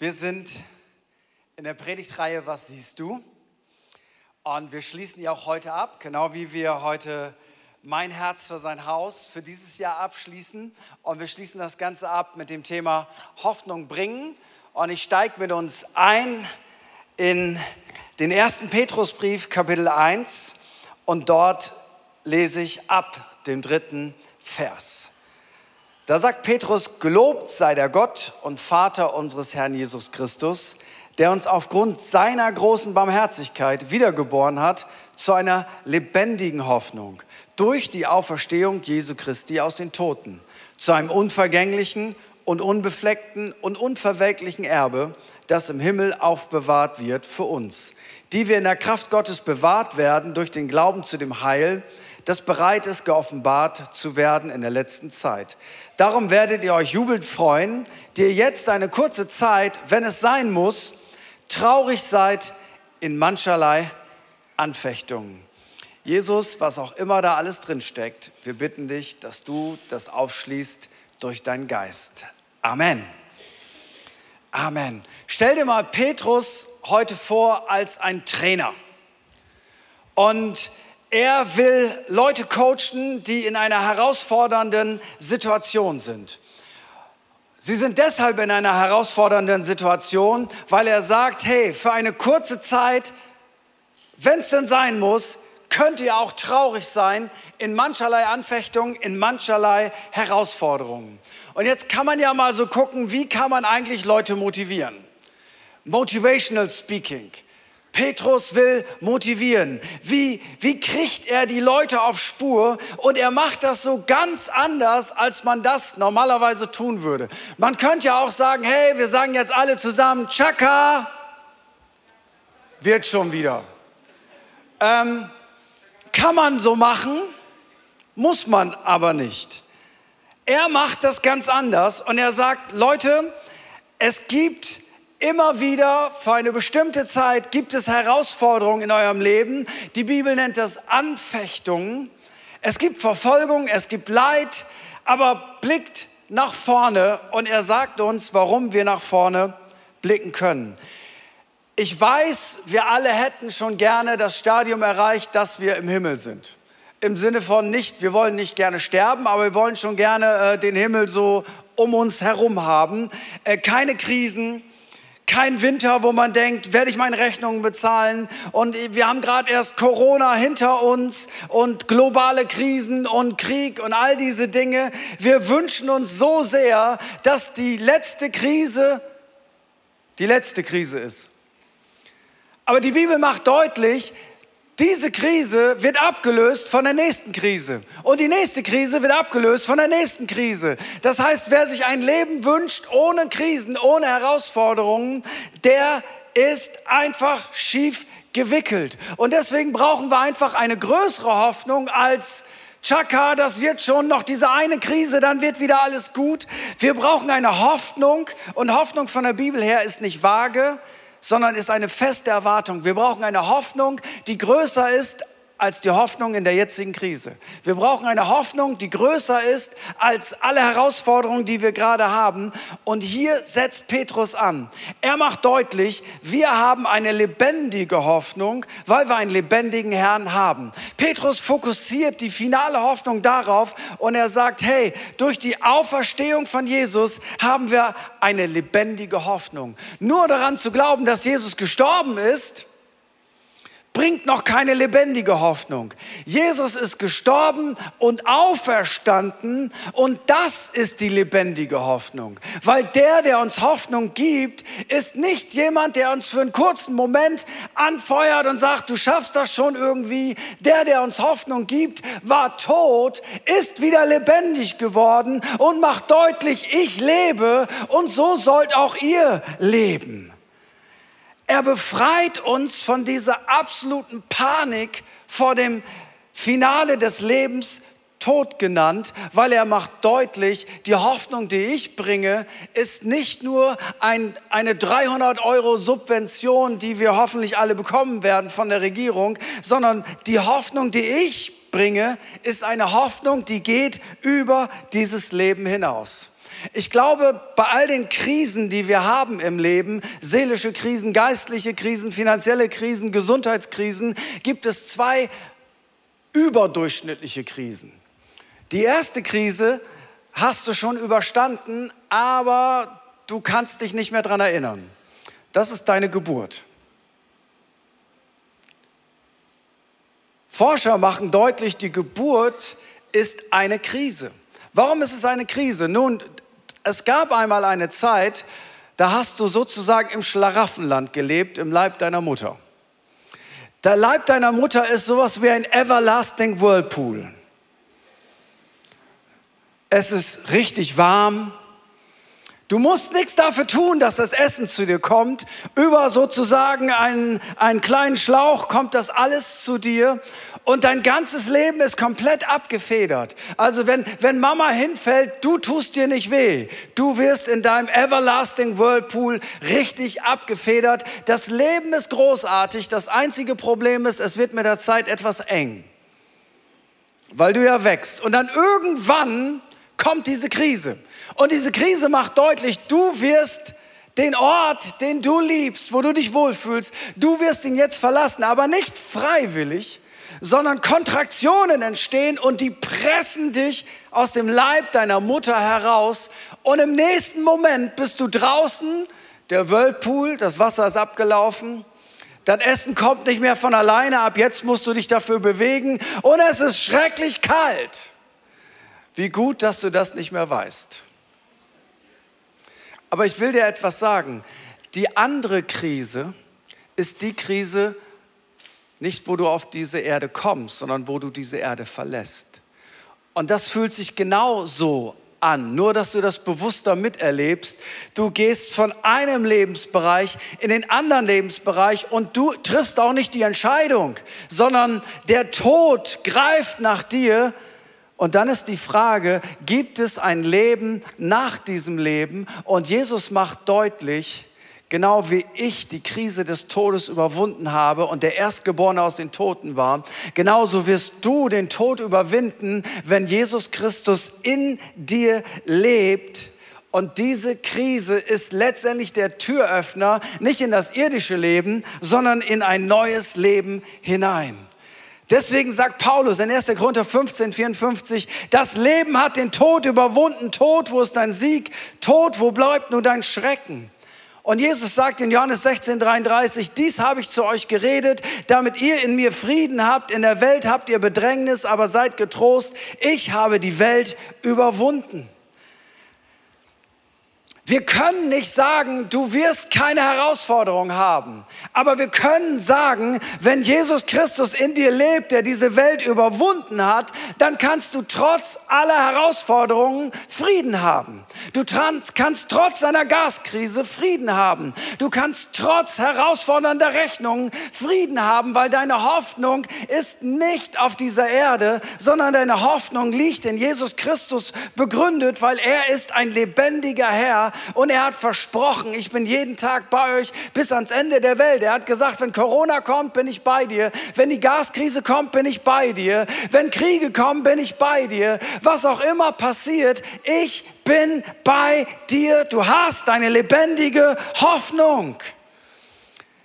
Wir sind in der Predigtreihe Was siehst du? Und wir schließen ja auch heute ab, genau wie wir heute mein Herz für sein Haus für dieses Jahr abschließen. Und wir schließen das Ganze ab mit dem Thema Hoffnung bringen. Und ich steige mit uns ein in den ersten Petrusbrief, Kapitel 1. Und dort lese ich ab dem dritten Vers. Da sagt Petrus, gelobt sei der Gott und Vater unseres Herrn Jesus Christus, der uns aufgrund seiner großen Barmherzigkeit wiedergeboren hat zu einer lebendigen Hoffnung durch die Auferstehung Jesu Christi aus den Toten, zu einem unvergänglichen und unbefleckten und unverwelklichen Erbe, das im Himmel aufbewahrt wird für uns, die wir in der Kraft Gottes bewahrt werden durch den Glauben zu dem Heil, das bereit ist, geoffenbart zu werden in der letzten Zeit. Darum werdet ihr euch jubelnd freuen, die ihr jetzt eine kurze Zeit, wenn es sein muss, traurig seid in mancherlei Anfechtungen. Jesus, was auch immer da alles drin steckt, wir bitten dich, dass du das aufschließt durch deinen Geist. Amen. Amen. Stell dir mal Petrus heute vor als ein Trainer. Und er will Leute coachen, die in einer herausfordernden Situation sind. Sie sind deshalb in einer herausfordernden Situation, weil er sagt, hey, für eine kurze Zeit, wenn es denn sein muss, könnt ihr auch traurig sein in mancherlei Anfechtungen, in mancherlei Herausforderungen. Und jetzt kann man ja mal so gucken, wie kann man eigentlich Leute motivieren? Motivational Speaking. Petrus will motivieren. Wie, wie kriegt er die Leute auf Spur? Und er macht das so ganz anders, als man das normalerweise tun würde. Man könnte ja auch sagen, hey, wir sagen jetzt alle zusammen, Chaka, wird schon wieder. Ähm, kann man so machen, muss man aber nicht. Er macht das ganz anders und er sagt, Leute, es gibt Immer wieder für eine bestimmte Zeit gibt es Herausforderungen in eurem Leben. Die Bibel nennt das Anfechtungen. Es gibt Verfolgung, es gibt Leid, aber blickt nach vorne und er sagt uns, warum wir nach vorne blicken können. Ich weiß, wir alle hätten schon gerne das Stadium erreicht, dass wir im Himmel sind. Im Sinne von nicht, wir wollen nicht gerne sterben, aber wir wollen schon gerne äh, den Himmel so um uns herum haben. Äh, keine Krisen, kein Winter, wo man denkt, werde ich meine Rechnungen bezahlen? Und wir haben gerade erst Corona hinter uns und globale Krisen und Krieg und all diese Dinge. Wir wünschen uns so sehr, dass die letzte Krise die letzte Krise ist. Aber die Bibel macht deutlich, diese Krise wird abgelöst von der nächsten Krise. Und die nächste Krise wird abgelöst von der nächsten Krise. Das heißt, wer sich ein Leben wünscht ohne Krisen, ohne Herausforderungen, der ist einfach schief gewickelt. Und deswegen brauchen wir einfach eine größere Hoffnung als Chaka, das wird schon noch diese eine Krise, dann wird wieder alles gut. Wir brauchen eine Hoffnung und Hoffnung von der Bibel her ist nicht vage, sondern ist eine feste Erwartung. Wir brauchen eine Hoffnung, die größer ist als die Hoffnung in der jetzigen Krise. Wir brauchen eine Hoffnung, die größer ist als alle Herausforderungen, die wir gerade haben. Und hier setzt Petrus an. Er macht deutlich, wir haben eine lebendige Hoffnung, weil wir einen lebendigen Herrn haben. Petrus fokussiert die finale Hoffnung darauf und er sagt, hey, durch die Auferstehung von Jesus haben wir eine lebendige Hoffnung. Nur daran zu glauben, dass Jesus gestorben ist, bringt noch keine lebendige Hoffnung. Jesus ist gestorben und auferstanden und das ist die lebendige Hoffnung. Weil der, der uns Hoffnung gibt, ist nicht jemand, der uns für einen kurzen Moment anfeuert und sagt, du schaffst das schon irgendwie. Der, der uns Hoffnung gibt, war tot, ist wieder lebendig geworden und macht deutlich, ich lebe und so sollt auch ihr leben. Er befreit uns von dieser absoluten Panik vor dem Finale des Lebens, Tod genannt, weil er macht deutlich, die Hoffnung, die ich bringe, ist nicht nur ein, eine 300 Euro Subvention, die wir hoffentlich alle bekommen werden von der Regierung, sondern die Hoffnung, die ich bringe, ist eine Hoffnung, die geht über dieses Leben hinaus. Ich glaube, bei all den Krisen, die wir haben im Leben, seelische Krisen, geistliche Krisen, finanzielle Krisen, Gesundheitskrisen, gibt es zwei überdurchschnittliche Krisen. Die erste Krise hast du schon überstanden, aber du kannst dich nicht mehr daran erinnern. Das ist deine Geburt. Forscher machen deutlich, die Geburt ist eine Krise. Warum ist es eine Krise? Nun, es gab einmal eine Zeit, da hast du sozusagen im Schlaraffenland gelebt, im Leib deiner Mutter. Der Leib deiner Mutter ist sowas wie ein everlasting Whirlpool. Es ist richtig warm. Du musst nichts dafür tun, dass das Essen zu dir kommt. Über sozusagen einen, einen kleinen Schlauch kommt das alles zu dir und dein ganzes Leben ist komplett abgefedert. Also wenn, wenn Mama hinfällt, du tust dir nicht weh. Du wirst in deinem Everlasting Whirlpool richtig abgefedert. Das Leben ist großartig. Das einzige Problem ist, es wird mit der Zeit etwas eng. Weil du ja wächst. Und dann irgendwann kommt diese Krise. Und diese Krise macht deutlich, du wirst den Ort, den du liebst, wo du dich wohlfühlst, du wirst ihn jetzt verlassen, aber nicht freiwillig, sondern Kontraktionen entstehen und die pressen dich aus dem Leib deiner Mutter heraus. Und im nächsten Moment bist du draußen, der Whirlpool, das Wasser ist abgelaufen. Das Essen kommt nicht mehr von alleine, ab jetzt musst du dich dafür bewegen und es ist schrecklich kalt. Wie gut, dass du das nicht mehr weißt. Aber ich will dir etwas sagen. Die andere Krise ist die Krise, nicht, wo du auf diese Erde kommst, sondern wo du diese Erde verlässt. Und das fühlt sich genau so an, nur dass du das bewusster miterlebst. Du gehst von einem Lebensbereich in den anderen Lebensbereich und du triffst auch nicht die Entscheidung, sondern der Tod greift nach dir. Und dann ist die Frage, gibt es ein Leben nach diesem Leben? Und Jesus macht deutlich, Genau wie ich die Krise des Todes überwunden habe und der Erstgeborene aus den Toten war, genauso wirst du den Tod überwinden, wenn Jesus Christus in dir lebt. Und diese Krise ist letztendlich der Türöffner, nicht in das irdische Leben, sondern in ein neues Leben hinein. Deswegen sagt Paulus in 1. Korinther 15, 54, das Leben hat den Tod überwunden. Tod, wo ist dein Sieg? Tod, wo bleibt nur dein Schrecken? Und Jesus sagt in Johannes 16, 33, dies habe ich zu euch geredet, damit ihr in mir Frieden habt. In der Welt habt ihr Bedrängnis, aber seid getrost. Ich habe die Welt überwunden. Wir können nicht sagen, du wirst keine Herausforderung haben. Aber wir können sagen, wenn Jesus Christus in dir lebt, der diese Welt überwunden hat, dann kannst du trotz aller Herausforderungen Frieden haben. Du kannst trotz einer Gaskrise Frieden haben. Du kannst trotz herausfordernder Rechnungen Frieden haben, weil deine Hoffnung ist nicht auf dieser Erde, sondern deine Hoffnung liegt in Jesus Christus begründet, weil er ist ein lebendiger Herr und er hat versprochen, ich bin jeden Tag bei euch bis ans Ende der Welt. Er hat gesagt, wenn Corona kommt, bin ich bei dir. Wenn die Gaskrise kommt, bin ich bei dir. Wenn Kriege kommen, bin ich bei dir. Was auch immer passiert, ich bin bei dir. Du hast eine lebendige Hoffnung.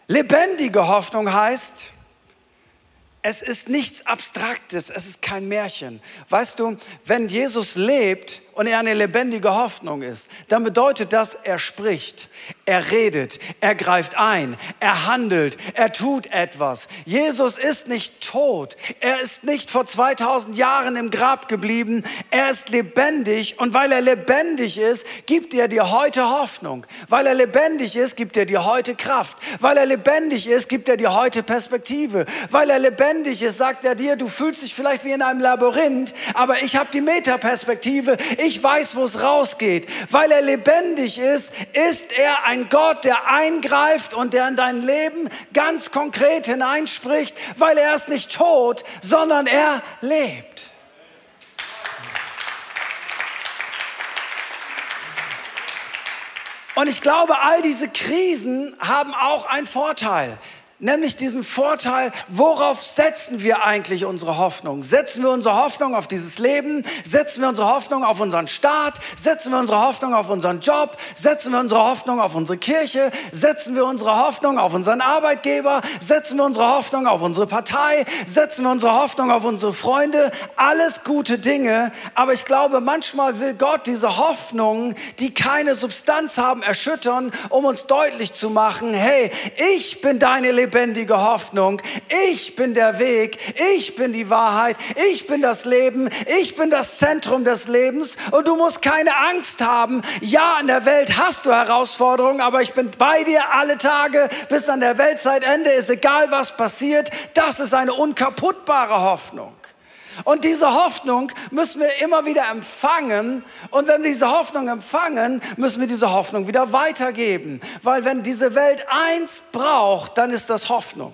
Lebendige Hoffnung heißt, es ist nichts Abstraktes, es ist kein Märchen. Weißt du, wenn Jesus lebt, und er eine lebendige Hoffnung ist, dann bedeutet das, er spricht, er redet, er greift ein, er handelt, er tut etwas. Jesus ist nicht tot, er ist nicht vor 2000 Jahren im Grab geblieben, er ist lebendig und weil er lebendig ist, gibt er dir heute Hoffnung. Weil er lebendig ist, gibt er dir heute Kraft. Weil er lebendig ist, gibt er dir heute Perspektive. Weil er lebendig ist, sagt er dir, du fühlst dich vielleicht wie in einem Labyrinth, aber ich habe die Metaperspektive ich weiß, wo es rausgeht. Weil er lebendig ist, ist er ein Gott, der eingreift und der in dein Leben ganz konkret hineinspricht, weil er ist nicht tot, sondern er lebt. Und ich glaube, all diese Krisen haben auch einen Vorteil. Nämlich diesen Vorteil, worauf setzen wir eigentlich unsere Hoffnung? Setzen wir unsere Hoffnung auf dieses Leben? Setzen wir unsere Hoffnung auf unseren Staat? Setzen wir unsere Hoffnung auf unseren Job? Setzen wir unsere Hoffnung auf unsere Kirche? Setzen wir unsere Hoffnung auf unseren Arbeitgeber? Setzen wir unsere Hoffnung auf unsere Partei? Setzen wir unsere Hoffnung auf unsere Freunde? Alles gute Dinge. Aber ich glaube, manchmal will Gott diese Hoffnungen, die keine Substanz haben, erschüttern, um uns deutlich zu machen, hey, ich bin deine Lebendigkeit lebendige Hoffnung. Ich bin der Weg, ich bin die Wahrheit, ich bin das Leben, ich bin das Zentrum des Lebens und du musst keine Angst haben. Ja, in der Welt hast du Herausforderungen, aber ich bin bei dir alle Tage bis an der Weltzeitende, ist egal was passiert. Das ist eine unkaputtbare Hoffnung. Und diese Hoffnung müssen wir immer wieder empfangen. Und wenn wir diese Hoffnung empfangen, müssen wir diese Hoffnung wieder weitergeben. Weil wenn diese Welt eins braucht, dann ist das Hoffnung.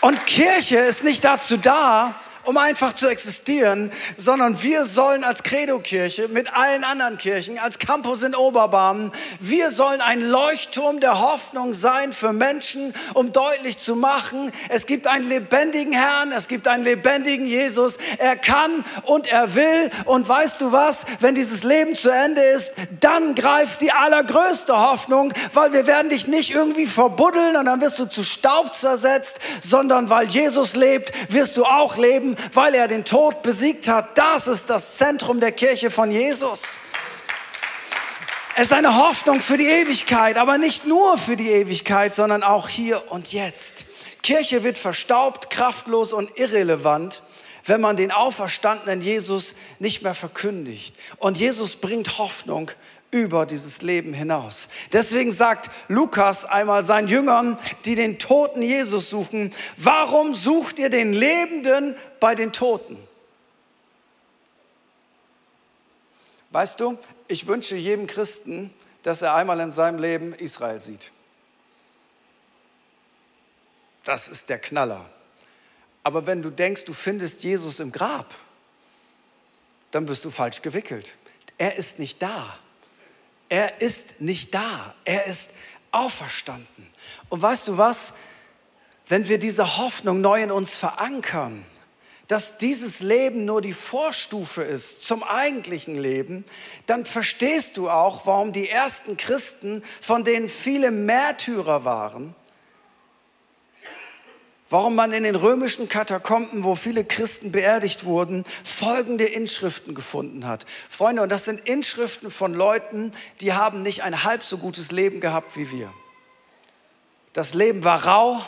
Und Kirche ist nicht dazu da, um einfach zu existieren, sondern wir sollen als Credo-Kirche mit allen anderen Kirchen, als Campus in Oberbarmen, wir sollen ein Leuchtturm der Hoffnung sein für Menschen, um deutlich zu machen, es gibt einen lebendigen Herrn, es gibt einen lebendigen Jesus, er kann und er will. Und weißt du was, wenn dieses Leben zu Ende ist, dann greift die allergrößte Hoffnung, weil wir werden dich nicht irgendwie verbuddeln und dann wirst du zu Staub zersetzt, sondern weil Jesus lebt, wirst du auch leben weil er den Tod besiegt hat. Das ist das Zentrum der Kirche von Jesus. Es ist eine Hoffnung für die Ewigkeit, aber nicht nur für die Ewigkeit, sondern auch hier und jetzt. Kirche wird verstaubt, kraftlos und irrelevant, wenn man den auferstandenen Jesus nicht mehr verkündigt. Und Jesus bringt Hoffnung über dieses Leben hinaus. Deswegen sagt Lukas einmal seinen Jüngern, die den toten Jesus suchen, warum sucht ihr den Lebenden bei den Toten? Weißt du, ich wünsche jedem Christen, dass er einmal in seinem Leben Israel sieht. Das ist der Knaller. Aber wenn du denkst, du findest Jesus im Grab, dann bist du falsch gewickelt. Er ist nicht da. Er ist nicht da. Er ist auferstanden. Und weißt du was? Wenn wir diese Hoffnung neu in uns verankern, dass dieses Leben nur die Vorstufe ist zum eigentlichen Leben, dann verstehst du auch, warum die ersten Christen, von denen viele Märtyrer waren, warum man in den römischen Katakomben, wo viele Christen beerdigt wurden, folgende Inschriften gefunden hat. Freunde, und das sind Inschriften von Leuten, die haben nicht ein halb so gutes Leben gehabt wie wir. Das Leben war rau,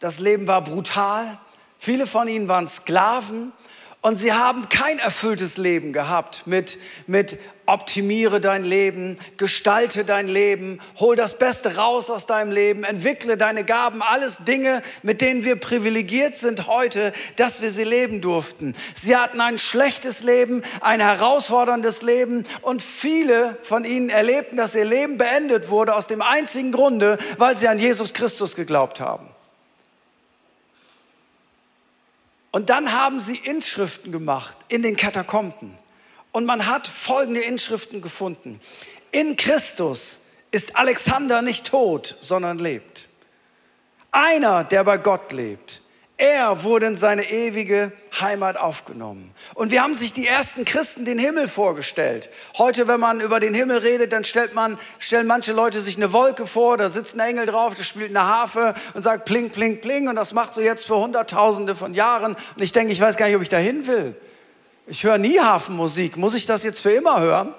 das Leben war brutal, viele von ihnen waren Sklaven und sie haben kein erfülltes Leben gehabt mit, mit optimiere dein Leben, gestalte dein Leben, hol das Beste raus aus deinem Leben, entwickle deine Gaben, alles Dinge, mit denen wir privilegiert sind heute, dass wir sie leben durften. Sie hatten ein schlechtes Leben, ein herausforderndes Leben und viele von ihnen erlebten, dass ihr Leben beendet wurde aus dem einzigen Grunde, weil sie an Jesus Christus geglaubt haben. Und dann haben sie Inschriften gemacht in den Katakomben. Und man hat folgende Inschriften gefunden. In Christus ist Alexander nicht tot, sondern lebt. Einer, der bei Gott lebt. Er wurde in seine ewige Heimat aufgenommen. Und wir haben sich die ersten Christen den Himmel vorgestellt. Heute, wenn man über den Himmel redet, dann stellt man, stellen manche Leute sich eine Wolke vor, da sitzt ein Engel drauf, der spielt eine Harfe und sagt pling, pling, pling. Und das macht so jetzt für Hunderttausende von Jahren. Und ich denke, ich weiß gar nicht, ob ich dahin will. Ich höre nie Hafenmusik. Muss ich das jetzt für immer hören?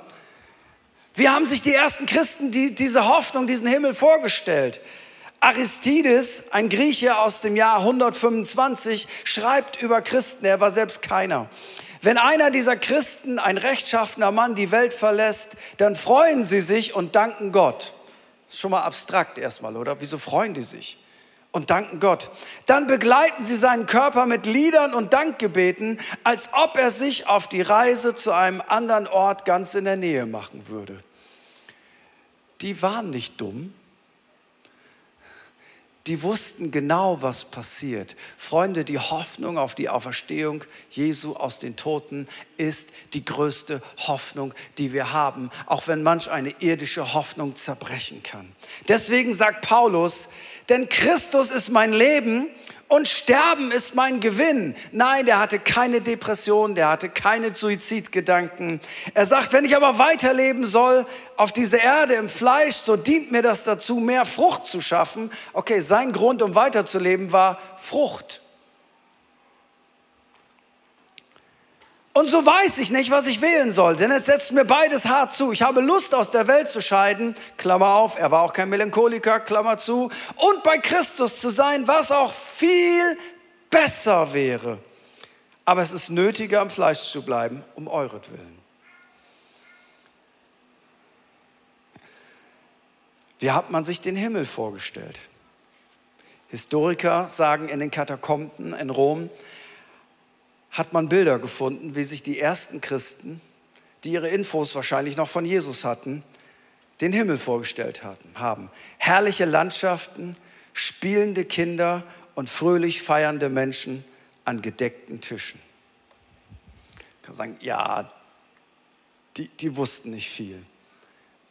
Wie haben sich die ersten Christen die, diese Hoffnung, diesen Himmel vorgestellt? Aristides, ein Grieche aus dem Jahr 125, schreibt über Christen, er war selbst keiner. Wenn einer dieser Christen, ein rechtschaffener Mann, die Welt verlässt, dann freuen sie sich und danken Gott. Ist schon mal abstrakt erstmal, oder? Wieso freuen die sich? und danken Gott. Dann begleiten sie seinen Körper mit Liedern und Dankgebeten, als ob er sich auf die Reise zu einem anderen Ort ganz in der Nähe machen würde. Die waren nicht dumm. Die wussten genau, was passiert. Freunde, die Hoffnung auf die Auferstehung Jesu aus den Toten ist die größte Hoffnung, die wir haben, auch wenn manch eine irdische Hoffnung zerbrechen kann. Deswegen sagt Paulus, denn Christus ist mein Leben und Sterben ist mein Gewinn. Nein, der hatte keine Depression, der hatte keine Suizidgedanken. Er sagt, wenn ich aber weiterleben soll auf dieser Erde im Fleisch, so dient mir das dazu, mehr Frucht zu schaffen. Okay, sein Grund, um weiterzuleben, war Frucht. Und so weiß ich nicht, was ich wählen soll, denn es setzt mir beides hart zu. Ich habe Lust, aus der Welt zu scheiden, Klammer auf, er war auch kein Melancholiker, Klammer zu, und bei Christus zu sein, was auch viel besser wäre. Aber es ist nötiger, am Fleisch zu bleiben, um euretwillen. Wie hat man sich den Himmel vorgestellt? Historiker sagen in den Katakomben in Rom, hat man Bilder gefunden, wie sich die ersten Christen, die ihre Infos wahrscheinlich noch von Jesus hatten, den Himmel vorgestellt haben. Herrliche Landschaften, spielende Kinder und fröhlich feiernde Menschen an gedeckten Tischen. Ich kann sagen, ja, die, die wussten nicht viel.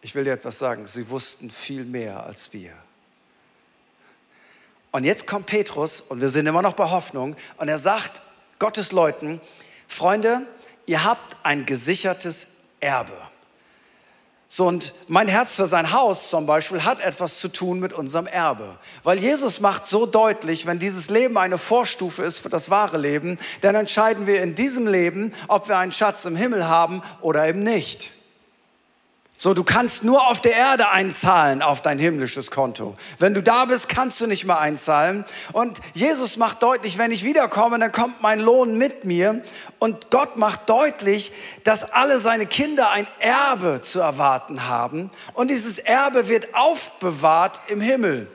Ich will dir etwas sagen, sie wussten viel mehr als wir. Und jetzt kommt Petrus, und wir sind immer noch bei Hoffnung, und er sagt Gottes Leuten, Freunde, ihr habt ein gesichertes Erbe. So, und mein Herz für sein Haus zum Beispiel hat etwas zu tun mit unserem Erbe. Weil Jesus macht so deutlich, wenn dieses Leben eine Vorstufe ist für das wahre Leben, dann entscheiden wir in diesem Leben, ob wir einen Schatz im Himmel haben oder eben nicht. So, du kannst nur auf der Erde einzahlen auf dein himmlisches Konto. Wenn du da bist, kannst du nicht mehr einzahlen. Und Jesus macht deutlich, wenn ich wiederkomme, dann kommt mein Lohn mit mir. Und Gott macht deutlich, dass alle seine Kinder ein Erbe zu erwarten haben. Und dieses Erbe wird aufbewahrt im Himmel.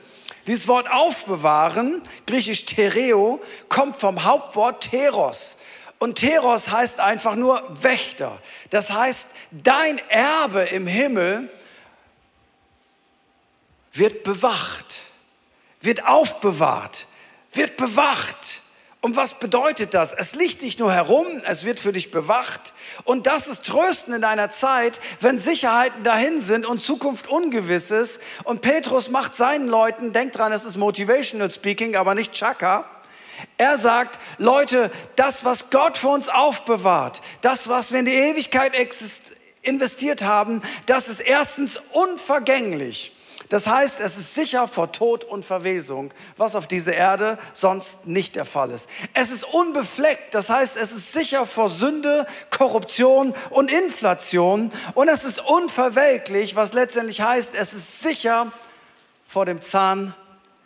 Dieses Wort aufbewahren, griechisch Tereo, kommt vom Hauptwort Teros. Und Teros heißt einfach nur Wächter. Das heißt, dein Erbe im Himmel wird bewacht, wird aufbewahrt, wird bewacht. Und was bedeutet das? Es liegt nicht nur herum, es wird für dich bewacht. Und das ist Trösten in einer Zeit, wenn Sicherheiten dahin sind und Zukunft ungewiss ist. Und Petrus macht seinen Leuten, denkt dran, es ist Motivational Speaking, aber nicht Chaka. Er sagt, Leute, das, was Gott für uns aufbewahrt, das, was wir in die Ewigkeit investiert haben, das ist erstens unvergänglich. Das heißt, es ist sicher vor Tod und Verwesung, was auf dieser Erde sonst nicht der Fall ist. Es ist unbefleckt, das heißt, es ist sicher vor Sünde, Korruption und Inflation. Und es ist unverwelklich, was letztendlich heißt, es ist sicher vor dem Zahn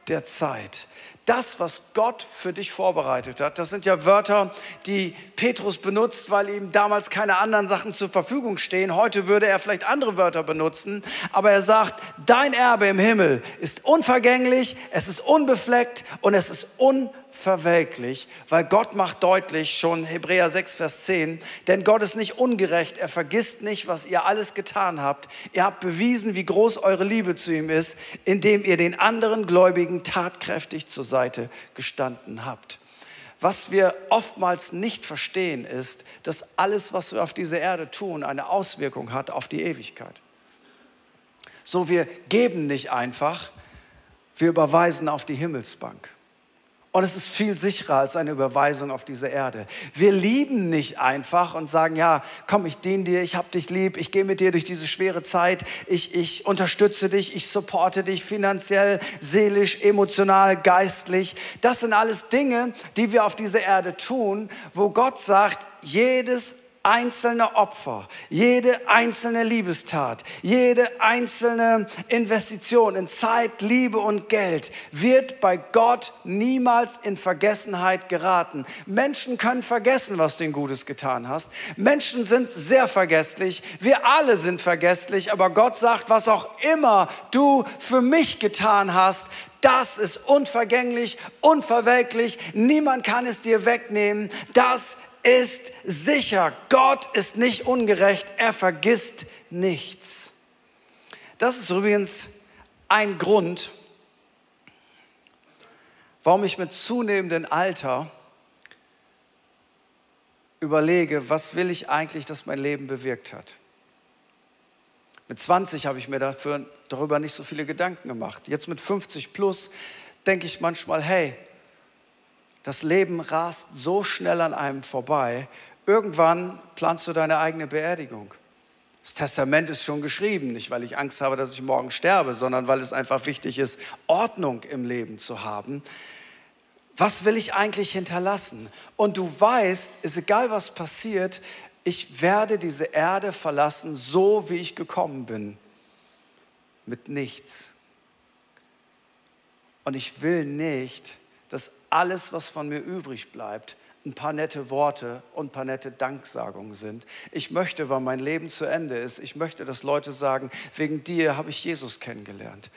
der Zeit das, was Gott für dich vorbereitet hat. Das sind ja Wörter, die Petrus benutzt, weil ihm damals keine anderen Sachen zur Verfügung stehen. Heute würde er vielleicht andere Wörter benutzen, aber er sagt, dein Erbe im Himmel ist unvergänglich, es ist unbefleckt und es ist unvergänglich verwelklich, weil Gott macht deutlich, schon Hebräer 6, Vers 10, denn Gott ist nicht ungerecht, er vergisst nicht, was ihr alles getan habt. Ihr habt bewiesen, wie groß eure Liebe zu ihm ist, indem ihr den anderen Gläubigen tatkräftig zur Seite gestanden habt. Was wir oftmals nicht verstehen, ist, dass alles, was wir auf dieser Erde tun, eine Auswirkung hat auf die Ewigkeit. So, wir geben nicht einfach, wir überweisen auf die Himmelsbank. Und es ist viel sicherer als eine Überweisung auf diese Erde. Wir lieben nicht einfach und sagen, ja, komm, ich diene dir, ich hab dich lieb, ich gehe mit dir durch diese schwere Zeit, ich, ich unterstütze dich, ich supporte dich finanziell, seelisch, emotional, geistlich. Das sind alles Dinge, die wir auf dieser Erde tun, wo Gott sagt, jedes einzelne Opfer, jede einzelne Liebestat, jede einzelne Investition in Zeit, Liebe und Geld wird bei Gott niemals in Vergessenheit geraten. Menschen können vergessen, was du ihnen Gutes getan hast. Menschen sind sehr vergesslich. Wir alle sind vergesslich, aber Gott sagt, was auch immer du für mich getan hast, das ist unvergänglich, unverwelklich. Niemand kann es dir wegnehmen. Das ist sicher. Gott ist nicht ungerecht. Er vergisst nichts. Das ist übrigens ein Grund, warum ich mit zunehmendem Alter überlege, was will ich eigentlich, dass mein Leben bewirkt hat. Mit 20 habe ich mir dafür, darüber nicht so viele Gedanken gemacht. Jetzt mit 50 plus denke ich manchmal, hey, das Leben rast so schnell an einem vorbei. Irgendwann planst du deine eigene Beerdigung. Das Testament ist schon geschrieben, nicht weil ich Angst habe, dass ich morgen sterbe, sondern weil es einfach wichtig ist, Ordnung im Leben zu haben. Was will ich eigentlich hinterlassen? Und du weißt, ist egal was passiert, ich werde diese Erde verlassen, so wie ich gekommen bin, mit nichts. Und ich will nicht, dass alles, was von mir übrig bleibt, ein paar nette Worte und ein paar nette Danksagungen sind. Ich möchte, weil mein Leben zu Ende ist, ich möchte, dass Leute sagen, wegen dir habe ich Jesus kennengelernt.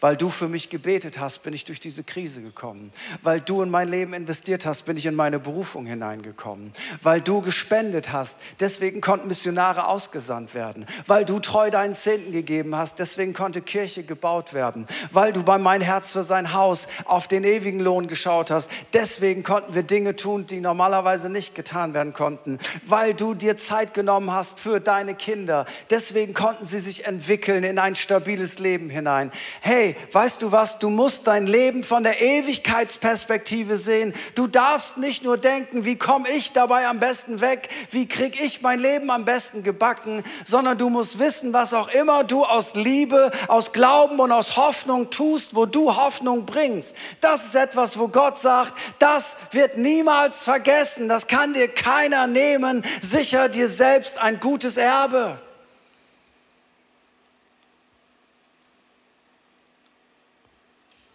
Weil du für mich gebetet hast, bin ich durch diese Krise gekommen. Weil du in mein Leben investiert hast, bin ich in meine Berufung hineingekommen. Weil du gespendet hast, deswegen konnten Missionare ausgesandt werden. Weil du treu deinen Zehnten gegeben hast, deswegen konnte Kirche gebaut werden. Weil du bei Mein Herz für sein Haus auf den ewigen Lohn geschaut hast, deswegen konnten wir Dinge tun, die normalerweise nicht getan werden konnten, weil du dir Zeit genommen hast für deine Kinder. Deswegen konnten sie sich entwickeln in ein stabiles Leben hinein. Hey, weißt du was? Du musst dein Leben von der Ewigkeitsperspektive sehen. Du darfst nicht nur denken, wie komme ich dabei am besten weg? Wie kriege ich mein Leben am besten gebacken? Sondern du musst wissen, was auch immer du aus Liebe, aus Glauben und aus Hoffnung tust, wo du Hoffnung bringst. Das ist etwas, wo Gott sagt, das wird niemals vergessen vergessen, das kann dir keiner nehmen. Sicher dir selbst ein gutes Erbe.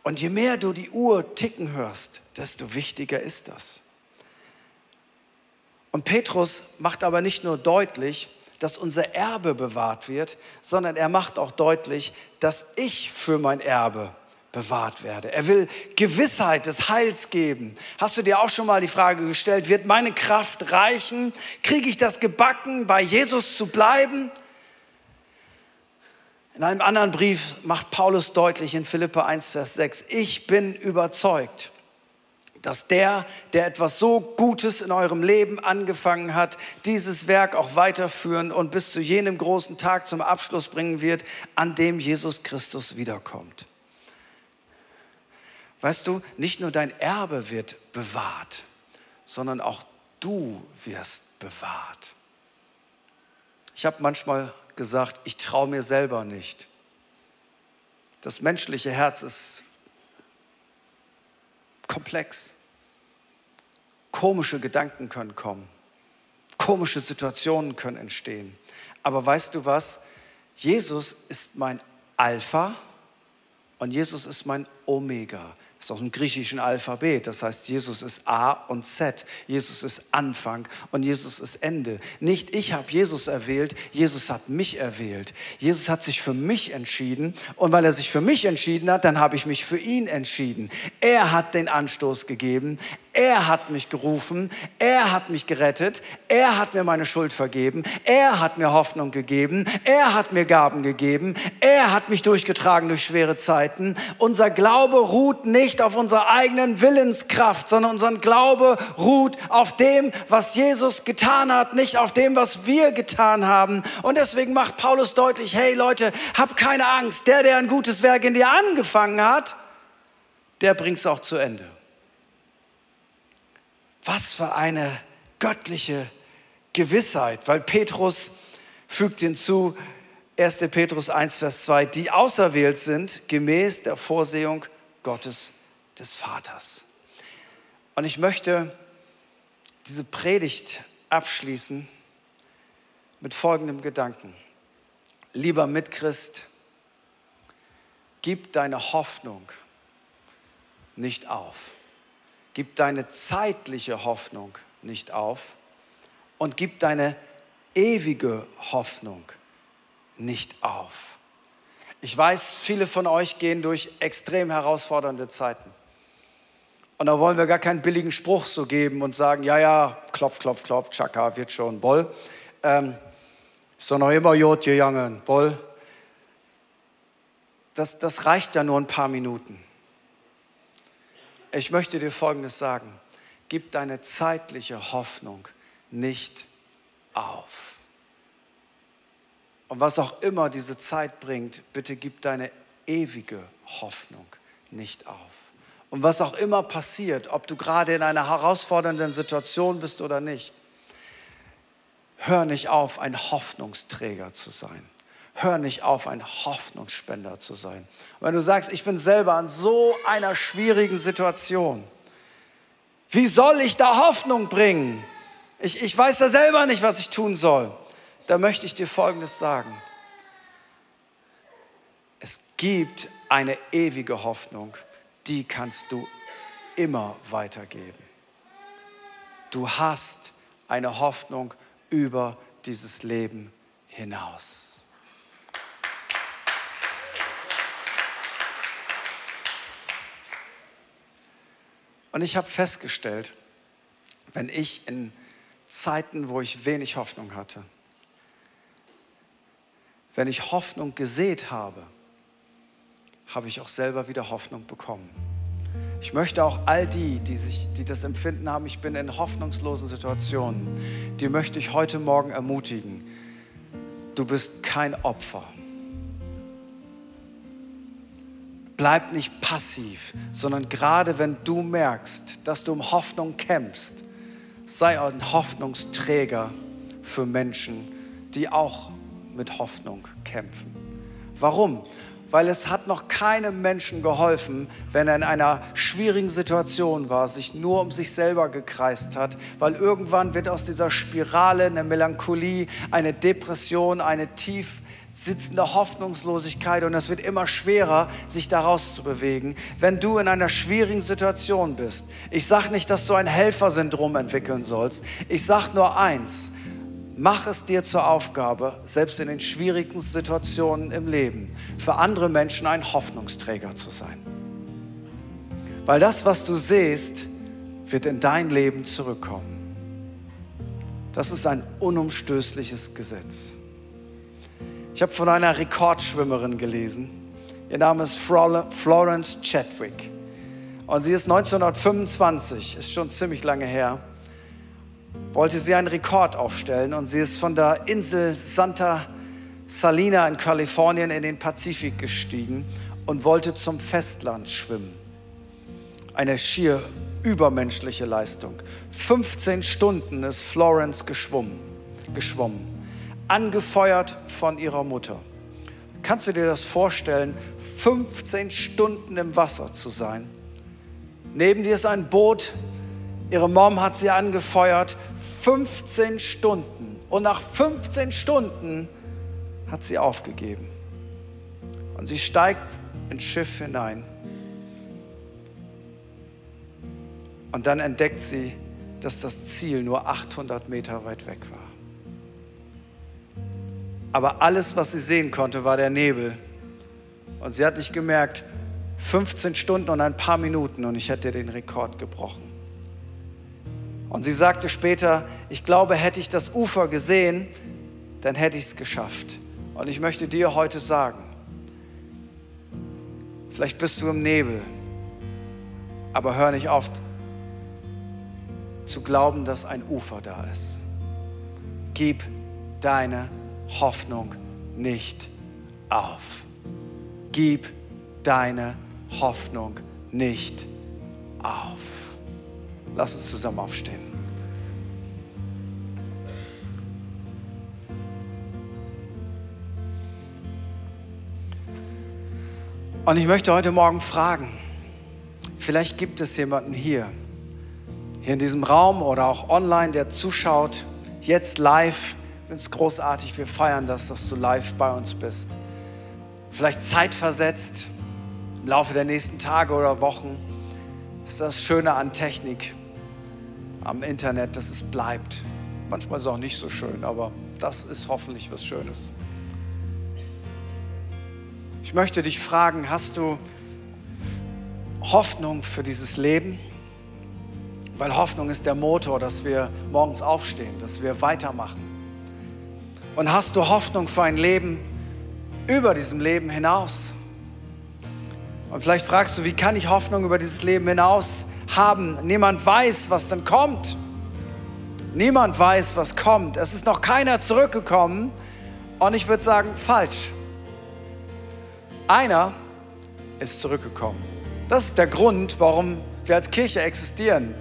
Und je mehr du die Uhr ticken hörst, desto wichtiger ist das. Und Petrus macht aber nicht nur deutlich, dass unser Erbe bewahrt wird, sondern er macht auch deutlich, dass ich für mein Erbe bewahrt werde. Er will Gewissheit des Heils geben. Hast du dir auch schon mal die Frage gestellt, wird meine Kraft reichen? Kriege ich das gebacken, bei Jesus zu bleiben? In einem anderen Brief macht Paulus deutlich in Philippa 1, Vers 6, ich bin überzeugt, dass der, der etwas so Gutes in eurem Leben angefangen hat, dieses Werk auch weiterführen und bis zu jenem großen Tag zum Abschluss bringen wird, an dem Jesus Christus wiederkommt. Weißt du, nicht nur dein Erbe wird bewahrt, sondern auch du wirst bewahrt. Ich habe manchmal gesagt, ich traue mir selber nicht. Das menschliche Herz ist komplex. Komische Gedanken können kommen. Komische Situationen können entstehen. Aber weißt du was? Jesus ist mein Alpha und Jesus ist mein Omega. Ist aus dem griechischen Alphabet. Das heißt, Jesus ist A und Z. Jesus ist Anfang und Jesus ist Ende. Nicht ich habe Jesus erwählt, Jesus hat mich erwählt. Jesus hat sich für mich entschieden und weil er sich für mich entschieden hat, dann habe ich mich für ihn entschieden. Er hat den Anstoß gegeben. Er hat mich gerufen, er hat mich gerettet, er hat mir meine Schuld vergeben, er hat mir Hoffnung gegeben, er hat mir Gaben gegeben, er hat mich durchgetragen durch schwere Zeiten. Unser Glaube ruht nicht auf unserer eigenen Willenskraft, sondern unser Glaube ruht auf dem, was Jesus getan hat, nicht auf dem, was wir getan haben. Und deswegen macht Paulus deutlich, hey Leute, hab keine Angst, der, der ein gutes Werk in dir angefangen hat, der bringt es auch zu Ende. Was für eine göttliche Gewissheit, weil Petrus fügt hinzu, 1. Petrus 1, Vers 2, die auserwählt sind gemäß der Vorsehung Gottes des Vaters. Und ich möchte diese Predigt abschließen mit folgendem Gedanken. Lieber Mitchrist, gib deine Hoffnung nicht auf. Gib deine zeitliche Hoffnung nicht auf und gib deine ewige Hoffnung nicht auf. Ich weiß, viele von euch gehen durch extrem herausfordernde Zeiten. Und da wollen wir gar keinen billigen Spruch so geben und sagen, ja, ja, klopf, klopf, klopf, tschakka, wird schon, wohl. Ähm, ist doch noch immer Jod gegangen, wohl. Das, das reicht ja nur ein paar Minuten. Ich möchte dir Folgendes sagen. Gib deine zeitliche Hoffnung nicht auf. Und was auch immer diese Zeit bringt, bitte gib deine ewige Hoffnung nicht auf. Und was auch immer passiert, ob du gerade in einer herausfordernden Situation bist oder nicht, hör nicht auf, ein Hoffnungsträger zu sein. Hör nicht auf, ein Hoffnungsspender zu sein. Wenn du sagst, ich bin selber an so einer schwierigen Situation, wie soll ich da Hoffnung bringen? Ich, ich weiß da selber nicht, was ich tun soll. Da möchte ich dir Folgendes sagen. Es gibt eine ewige Hoffnung, die kannst du immer weitergeben. Du hast eine Hoffnung über dieses Leben hinaus. Und ich habe festgestellt, wenn ich in Zeiten, wo ich wenig Hoffnung hatte, wenn ich Hoffnung gesät habe, habe ich auch selber wieder Hoffnung bekommen. Ich möchte auch all die, die, sich, die das Empfinden haben, ich bin in hoffnungslosen Situationen, die möchte ich heute Morgen ermutigen. Du bist kein Opfer. Bleib nicht passiv, sondern gerade wenn du merkst, dass du um Hoffnung kämpfst, sei ein Hoffnungsträger für Menschen, die auch mit Hoffnung kämpfen. Warum? weil es hat noch keinem Menschen geholfen, wenn er in einer schwierigen Situation war, sich nur um sich selber gekreist hat, weil irgendwann wird aus dieser Spirale eine Melancholie, eine Depression, eine tief sitzende Hoffnungslosigkeit und es wird immer schwerer, sich daraus zu bewegen, wenn du in einer schwierigen Situation bist. Ich sage nicht, dass du ein Helfersyndrom entwickeln sollst. Ich sage nur eins, Mach es dir zur Aufgabe, selbst in den schwierigsten Situationen im Leben, für andere Menschen ein Hoffnungsträger zu sein. Weil das, was du siehst, wird in dein Leben zurückkommen. Das ist ein unumstößliches Gesetz. Ich habe von einer Rekordschwimmerin gelesen. Ihr Name ist Florence Chadwick. Und sie ist 1925, ist schon ziemlich lange her, wollte sie einen Rekord aufstellen und sie ist von der Insel Santa Salina in Kalifornien in den Pazifik gestiegen und wollte zum Festland schwimmen. Eine schier übermenschliche Leistung. 15 Stunden ist Florence geschwommen, geschwommen, angefeuert von ihrer Mutter. Kannst du dir das vorstellen, 15 Stunden im Wasser zu sein? Neben dir ist ein Boot, ihre Mom hat sie angefeuert, 15 Stunden. Und nach 15 Stunden hat sie aufgegeben. Und sie steigt ins Schiff hinein. Und dann entdeckt sie, dass das Ziel nur 800 Meter weit weg war. Aber alles, was sie sehen konnte, war der Nebel. Und sie hat nicht gemerkt, 15 Stunden und ein paar Minuten und ich hätte den Rekord gebrochen. Und sie sagte später, ich glaube, hätte ich das Ufer gesehen, dann hätte ich es geschafft. Und ich möchte dir heute sagen, vielleicht bist du im Nebel, aber hör nicht auf zu glauben, dass ein Ufer da ist. Gib deine Hoffnung nicht auf. Gib deine Hoffnung nicht auf. Lass uns zusammen aufstehen. Und ich möchte heute Morgen fragen, vielleicht gibt es jemanden hier, hier in diesem Raum oder auch online, der zuschaut, jetzt live. Finde es großartig, wir feiern das, dass du live bei uns bist. Vielleicht zeitversetzt im Laufe der nächsten Tage oder Wochen. Das ist das Schöne an Technik am Internet, dass es bleibt. Manchmal ist es auch nicht so schön, aber das ist hoffentlich was Schönes. Ich möchte dich fragen, hast du Hoffnung für dieses Leben? Weil Hoffnung ist der Motor, dass wir morgens aufstehen, dass wir weitermachen. Und hast du Hoffnung für ein Leben über diesem Leben hinaus? Und vielleicht fragst du, wie kann ich Hoffnung über dieses Leben hinaus haben? Niemand weiß, was dann kommt. Niemand weiß, was kommt. Es ist noch keiner zurückgekommen. Und ich würde sagen, falsch. Einer ist zurückgekommen. Das ist der Grund, warum wir als Kirche existieren.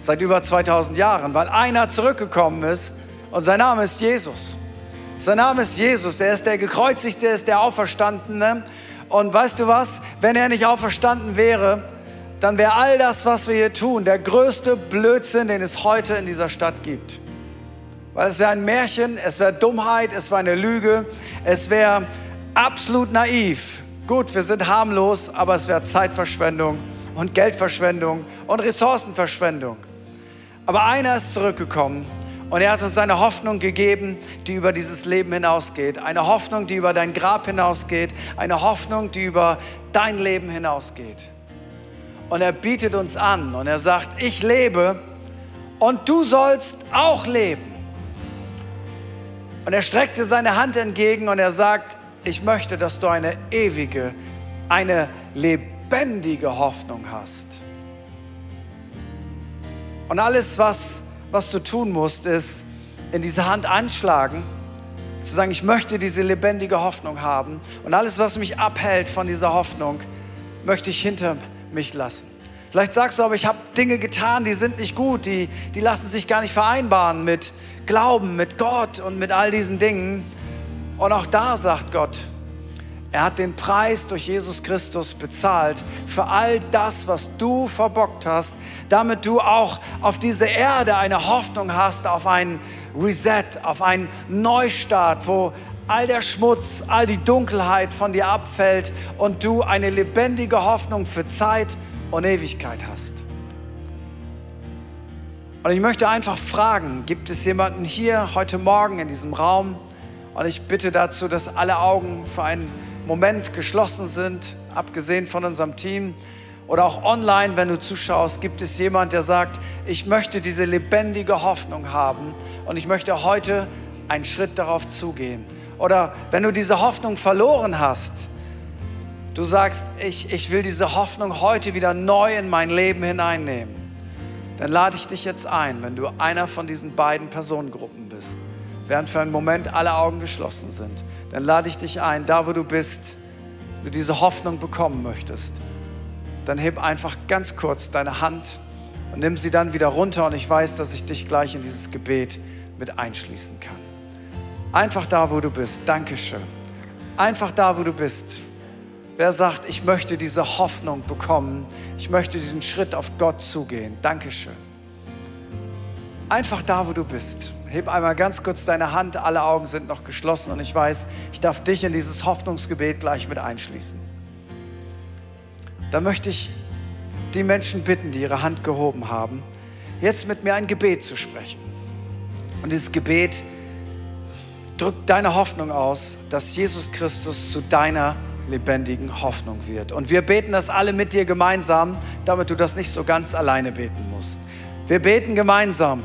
Seit über 2000 Jahren, weil einer zurückgekommen ist und sein Name ist Jesus. Sein Name ist Jesus. Er ist der Gekreuzigte, er ist der Auferstandene. Und weißt du was? Wenn er nicht auferstanden wäre, dann wäre all das, was wir hier tun, der größte Blödsinn, den es heute in dieser Stadt gibt. Weil es wäre ein Märchen, es wäre Dummheit, es wäre eine Lüge, es wäre absolut naiv. Gut, wir sind harmlos, aber es wäre Zeitverschwendung und Geldverschwendung und Ressourcenverschwendung. Aber einer ist zurückgekommen und er hat uns eine Hoffnung gegeben, die über dieses Leben hinausgeht. Eine Hoffnung, die über dein Grab hinausgeht. Eine Hoffnung, die über dein Leben hinausgeht. Und er bietet uns an und er sagt, ich lebe und du sollst auch leben. Und er streckte seine Hand entgegen und er sagt, ich möchte, dass du eine ewige, eine lebendige Hoffnung hast. Und alles, was, was du tun musst, ist in diese Hand anschlagen, zu sagen, ich möchte diese lebendige Hoffnung haben. Und alles, was mich abhält von dieser Hoffnung, möchte ich hinter mich lassen. Vielleicht sagst du aber, ich habe Dinge getan, die sind nicht gut, die, die lassen sich gar nicht vereinbaren mit Glauben, mit Gott und mit all diesen Dingen. Und auch da sagt Gott, er hat den Preis durch Jesus Christus bezahlt für all das, was du verbockt hast, damit du auch auf diese Erde eine Hoffnung hast, auf ein Reset, auf einen Neustart, wo all der Schmutz, all die Dunkelheit von dir abfällt und du eine lebendige Hoffnung für Zeit und Ewigkeit hast. Und ich möchte einfach fragen, gibt es jemanden hier heute Morgen in diesem Raum? Und ich bitte dazu, dass alle Augen für einen Moment geschlossen sind, abgesehen von unserem Team. Oder auch online, wenn du zuschaust, gibt es jemand, der sagt, ich möchte diese lebendige Hoffnung haben und ich möchte heute einen Schritt darauf zugehen. Oder wenn du diese Hoffnung verloren hast, du sagst, ich, ich will diese Hoffnung heute wieder neu in mein Leben hineinnehmen, dann lade ich dich jetzt ein, wenn du einer von diesen beiden Personengruppen bist, während für einen Moment alle Augen geschlossen sind dann lade ich dich ein, da wo du bist, du diese Hoffnung bekommen möchtest, dann heb einfach ganz kurz deine Hand und nimm sie dann wieder runter und ich weiß, dass ich dich gleich in dieses Gebet mit einschließen kann. Einfach da, wo du bist. Dankeschön. Einfach da, wo du bist. Wer sagt, ich möchte diese Hoffnung bekommen, ich möchte diesen Schritt auf Gott zugehen. Dankeschön. Einfach da, wo du bist. Heb einmal ganz kurz deine Hand, alle Augen sind noch geschlossen und ich weiß, ich darf dich in dieses Hoffnungsgebet gleich mit einschließen. Da möchte ich die Menschen bitten, die ihre Hand gehoben haben, jetzt mit mir ein Gebet zu sprechen. Und dieses Gebet drückt deine Hoffnung aus, dass Jesus Christus zu deiner lebendigen Hoffnung wird. Und wir beten das alle mit dir gemeinsam, damit du das nicht so ganz alleine beten musst. Wir beten gemeinsam.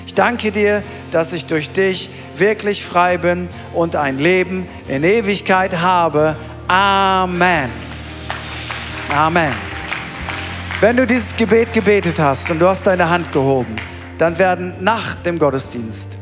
Ich danke dir, dass ich durch dich wirklich frei bin und ein Leben in Ewigkeit habe. Amen. Amen. Wenn du dieses Gebet gebetet hast und du hast deine Hand gehoben, dann werden nach dem Gottesdienst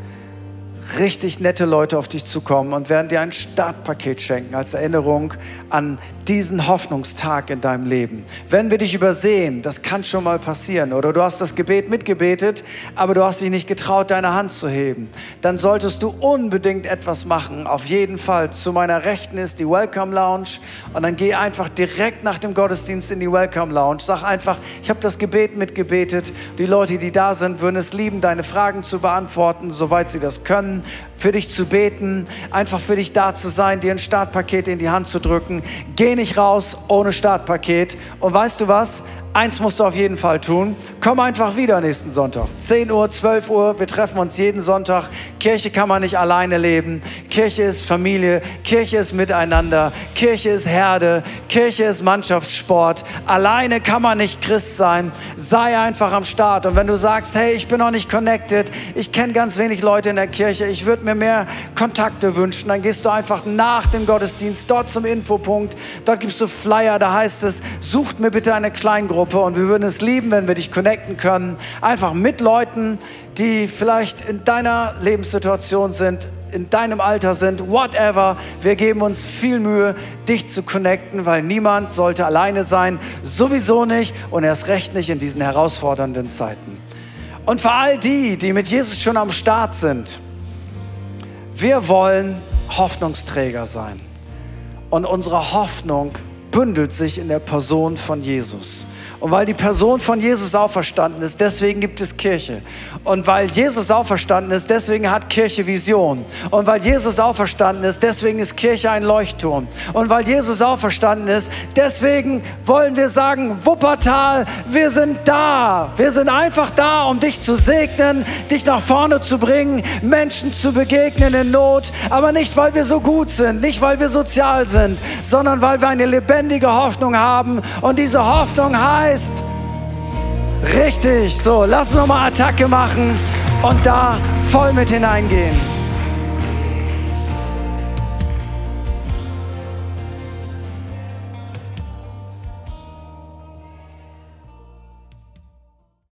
richtig nette Leute auf dich zukommen und werden dir ein Startpaket schenken als Erinnerung an diesen Hoffnungstag in deinem Leben. Wenn wir dich übersehen, das kann schon mal passieren, oder du hast das Gebet mitgebetet, aber du hast dich nicht getraut, deine Hand zu heben, dann solltest du unbedingt etwas machen. Auf jeden Fall. Zu meiner Rechten ist die Welcome Lounge und dann geh einfach direkt nach dem Gottesdienst in die Welcome Lounge. Sag einfach, ich habe das Gebet mitgebetet. Die Leute, die da sind, würden es lieben, deine Fragen zu beantworten, soweit sie das können. Für dich zu beten, einfach für dich da zu sein, dir ein Startpaket in die Hand zu drücken. Geh nicht raus ohne Startpaket. Und weißt du was? Eins musst du auf jeden Fall tun. Komm einfach wieder nächsten Sonntag. 10 Uhr, 12 Uhr. Wir treffen uns jeden Sonntag. Kirche kann man nicht alleine leben. Kirche ist Familie. Kirche ist Miteinander. Kirche ist Herde. Kirche ist Mannschaftssport. Alleine kann man nicht Christ sein. Sei einfach am Start. Und wenn du sagst, hey, ich bin noch nicht connected, ich kenne ganz wenig Leute in der Kirche, ich würde mir mehr Kontakte wünschen, dann gehst du einfach nach dem Gottesdienst dort zum Infopunkt. Dort gibst du Flyer. Da heißt es, sucht mir bitte eine Kleingruppe Kleingruppe und wir würden es lieben, wenn wir dich connecten können. Einfach mit Leuten, die vielleicht in deiner Lebenssituation sind, in deinem Alter sind, whatever. Wir geben uns viel Mühe, dich zu connecten, weil niemand sollte alleine sein, sowieso nicht und erst recht nicht in diesen herausfordernden Zeiten. Und für all die, die mit Jesus schon am Start sind, wir wollen Hoffnungsträger sein. Und unsere Hoffnung bündelt sich in der Person von Jesus. Und weil die Person von Jesus auferstanden ist, deswegen gibt es Kirche. Und weil Jesus auferstanden ist, deswegen hat Kirche Vision. Und weil Jesus auferstanden ist, deswegen ist Kirche ein Leuchtturm. Und weil Jesus auferstanden ist, deswegen wollen wir sagen, Wuppertal, wir sind da. Wir sind einfach da, um dich zu segnen, dich nach vorne zu bringen, Menschen zu begegnen in Not. Aber nicht, weil wir so gut sind, nicht, weil wir sozial sind, sondern weil wir eine lebendige Hoffnung haben. Und diese Hoffnung heißt, heißt. Richtig, so, lass uns nochmal Attacke machen und da voll mit hineingehen.